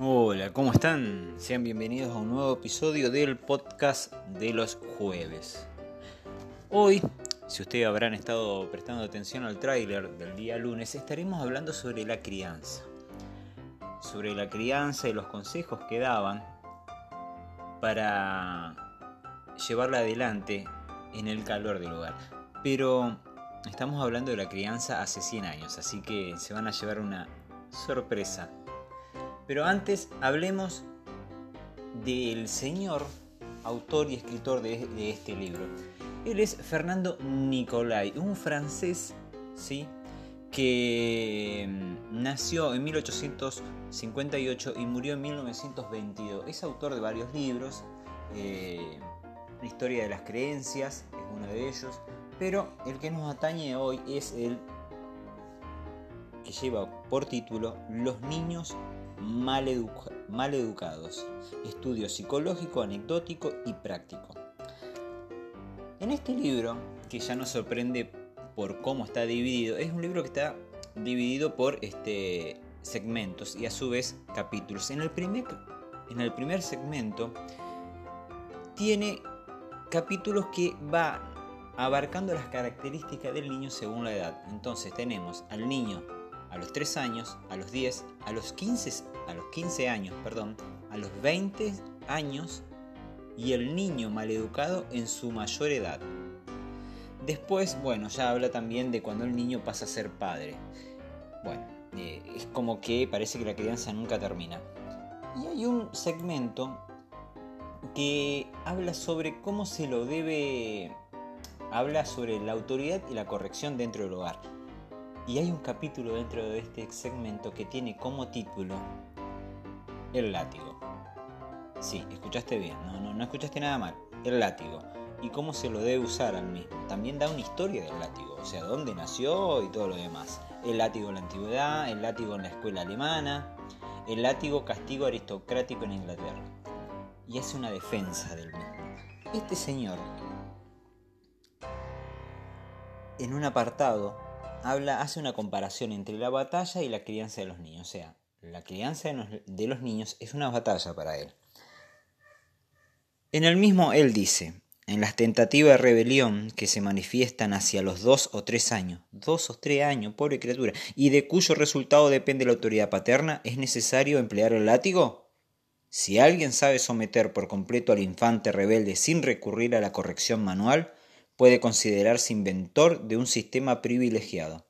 Hola, ¿cómo están? Sean bienvenidos a un nuevo episodio del podcast de los jueves. Hoy, si ustedes habrán estado prestando atención al tráiler del día lunes, estaremos hablando sobre la crianza. Sobre la crianza y los consejos que daban para llevarla adelante en el calor del hogar. Pero estamos hablando de la crianza hace 100 años, así que se van a llevar una sorpresa pero antes hablemos del señor autor y escritor de, este libro. Él es Fernando Nicolai, un francés, ¿sí? que mm, nació en 1858 y murió en 1922. Es autor de varios libros, eh, la historia de las creencias es uno de ellos, pero el que nos atañe hoy es el que lleva por título Los niños mal, educados, estudio psicológico, anecdótico y práctico. En este libro, que ya nos sorprende por cómo está dividido, es un libro que está dividido por este, segmentos y a su vez capítulos. En el primer, en el primer segmento tiene capítulos que va abarcando las características del niño según la edad. Entonces tenemos al niño a los 3 años, a los 10, a los 15, a los 15 años, perdón, a los 20 años y el niño maleducado en su mayor edad. Después, bueno, ya habla también de cuando el niño pasa a ser padre. Bueno, eh, es como que parece que la crianza nunca termina. Y hay un segmento que habla sobre cómo se lo debe... Habla sobre la autoridad y la corrección dentro del hogar. Y hay un capítulo dentro de este segmento que tiene como título El látigo. Sí, escuchaste bien, no, no, no escuchaste nada mal. El látigo. Y cómo se lo debe usar al mismo. También da una historia del látigo, o sea, dónde nació y todo lo demás. El látigo en la antigüedad, el látigo en la escuela alemana, el látigo castigo aristocrático en Inglaterra. Y hace una defensa del mismo. Este señor, en un apartado, habla, hace una comparación entre la batalla y la crianza de los niños. O sea, la crianza de los niños es una batalla para él. En el mismo él dice, en las tentativas de rebelión que se manifiestan hacia los dos o tres años, dos o tres años, pobre criatura, y de cuyo resultado depende la autoridad paterna, ¿es necesario emplear el látigo? Si alguien sabe someter por completo al infante rebelde sin recurrir a la corrección manual, puede considerarse inventor de un sistema privilegiado.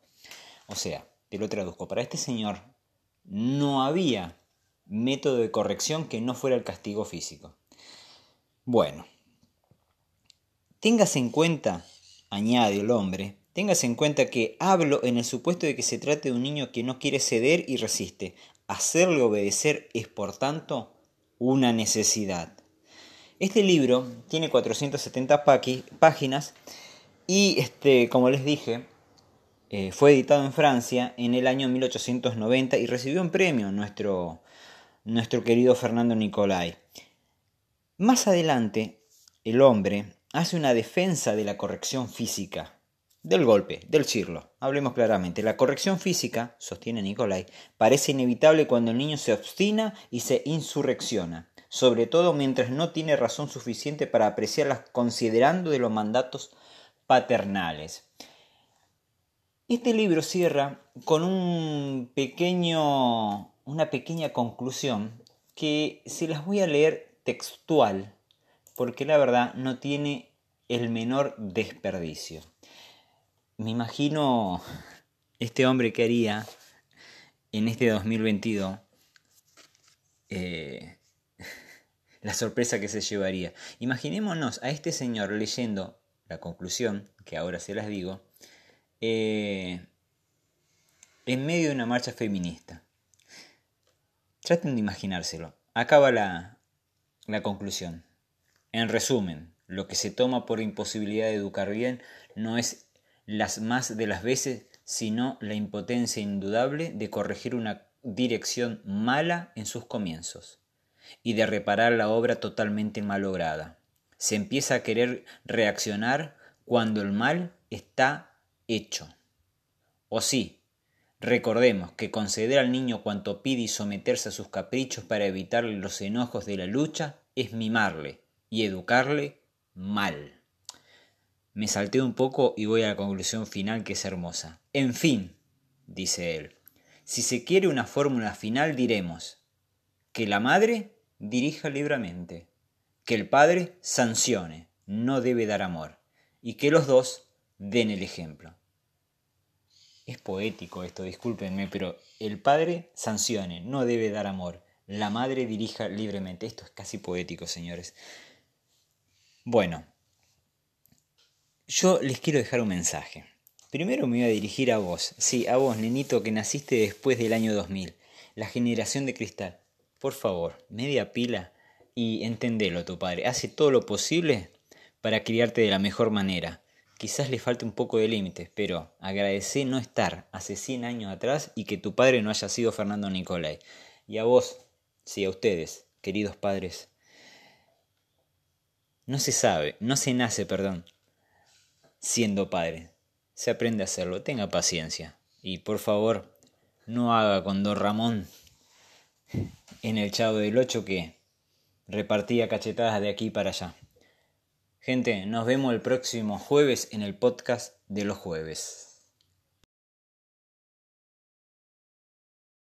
O sea, te lo traduzco, para este señor no había método de corrección que no fuera el castigo físico. Bueno, tengas en cuenta, añade el hombre, tengas en cuenta que hablo en el supuesto de que se trate de un niño que no quiere ceder y resiste. Hacerle obedecer es, por tanto, una necesidad. Este libro tiene 470 páginas y, este, como les dije, eh, fue editado en Francia en el año 1890 y recibió un premio nuestro, nuestro querido Fernando Nicolai. Más adelante, el hombre hace una defensa de la corrección física, del golpe, del chirlo. Hablemos claramente. La corrección física, sostiene Nicolai, parece inevitable cuando el niño se obstina y se insurrecciona sobre todo mientras no tiene razón suficiente para apreciarlas considerando de los mandatos paternales. Este libro cierra con un pequeño, una pequeña conclusión que se las voy a leer textual, porque la verdad no tiene el menor desperdicio. Me imagino este hombre que haría en este 2022 eh, la sorpresa que se llevaría. Imaginémonos a este señor leyendo la conclusión, que ahora se las digo, eh, en medio de una marcha feminista. Traten de imaginárselo. Acaba la, la conclusión. En resumen, lo que se toma por imposibilidad de educar bien no es las más de las veces, sino la impotencia indudable de corregir una dirección mala en sus comienzos y de reparar la obra totalmente malograda. Se empieza a querer reaccionar cuando el mal está hecho. O sí, Recordemos que conceder al niño cuanto pide y someterse a sus caprichos para evitarle los enojos de la lucha es mimarle y educarle mal. Me salté un poco y voy a la conclusión final que es hermosa. En fin, dice él, si se quiere una fórmula final diremos que la madre dirija libremente, que el padre sancione, no debe dar amor, y que los dos den el ejemplo. Es poético esto, discúlpenme, pero el padre sancione, no debe dar amor, la madre dirija libremente. Esto es casi poético, señores. Bueno, yo les quiero dejar un mensaje. Primero me voy a dirigir a vos, sí, a vos, nenito, que naciste después del año 2000, la generación de cristal. Por favor, media pila y entendelo tu padre. Hace todo lo posible para criarte de la mejor manera. Quizás le falte un poco de límites, pero agradece no estar hace 100 años atrás y que tu padre no haya sido Fernando Nicolai. Y a vos, sí, a ustedes, queridos padres, no se sabe, no se nace, perdón, siendo padre. Se aprende a hacerlo, tenga paciencia. Y por favor, no haga con Don Ramón en el Chavo del Ocho que repartía cachetadas de aquí para allá. Gente, nos vemos el próximo jueves en el podcast de los jueves.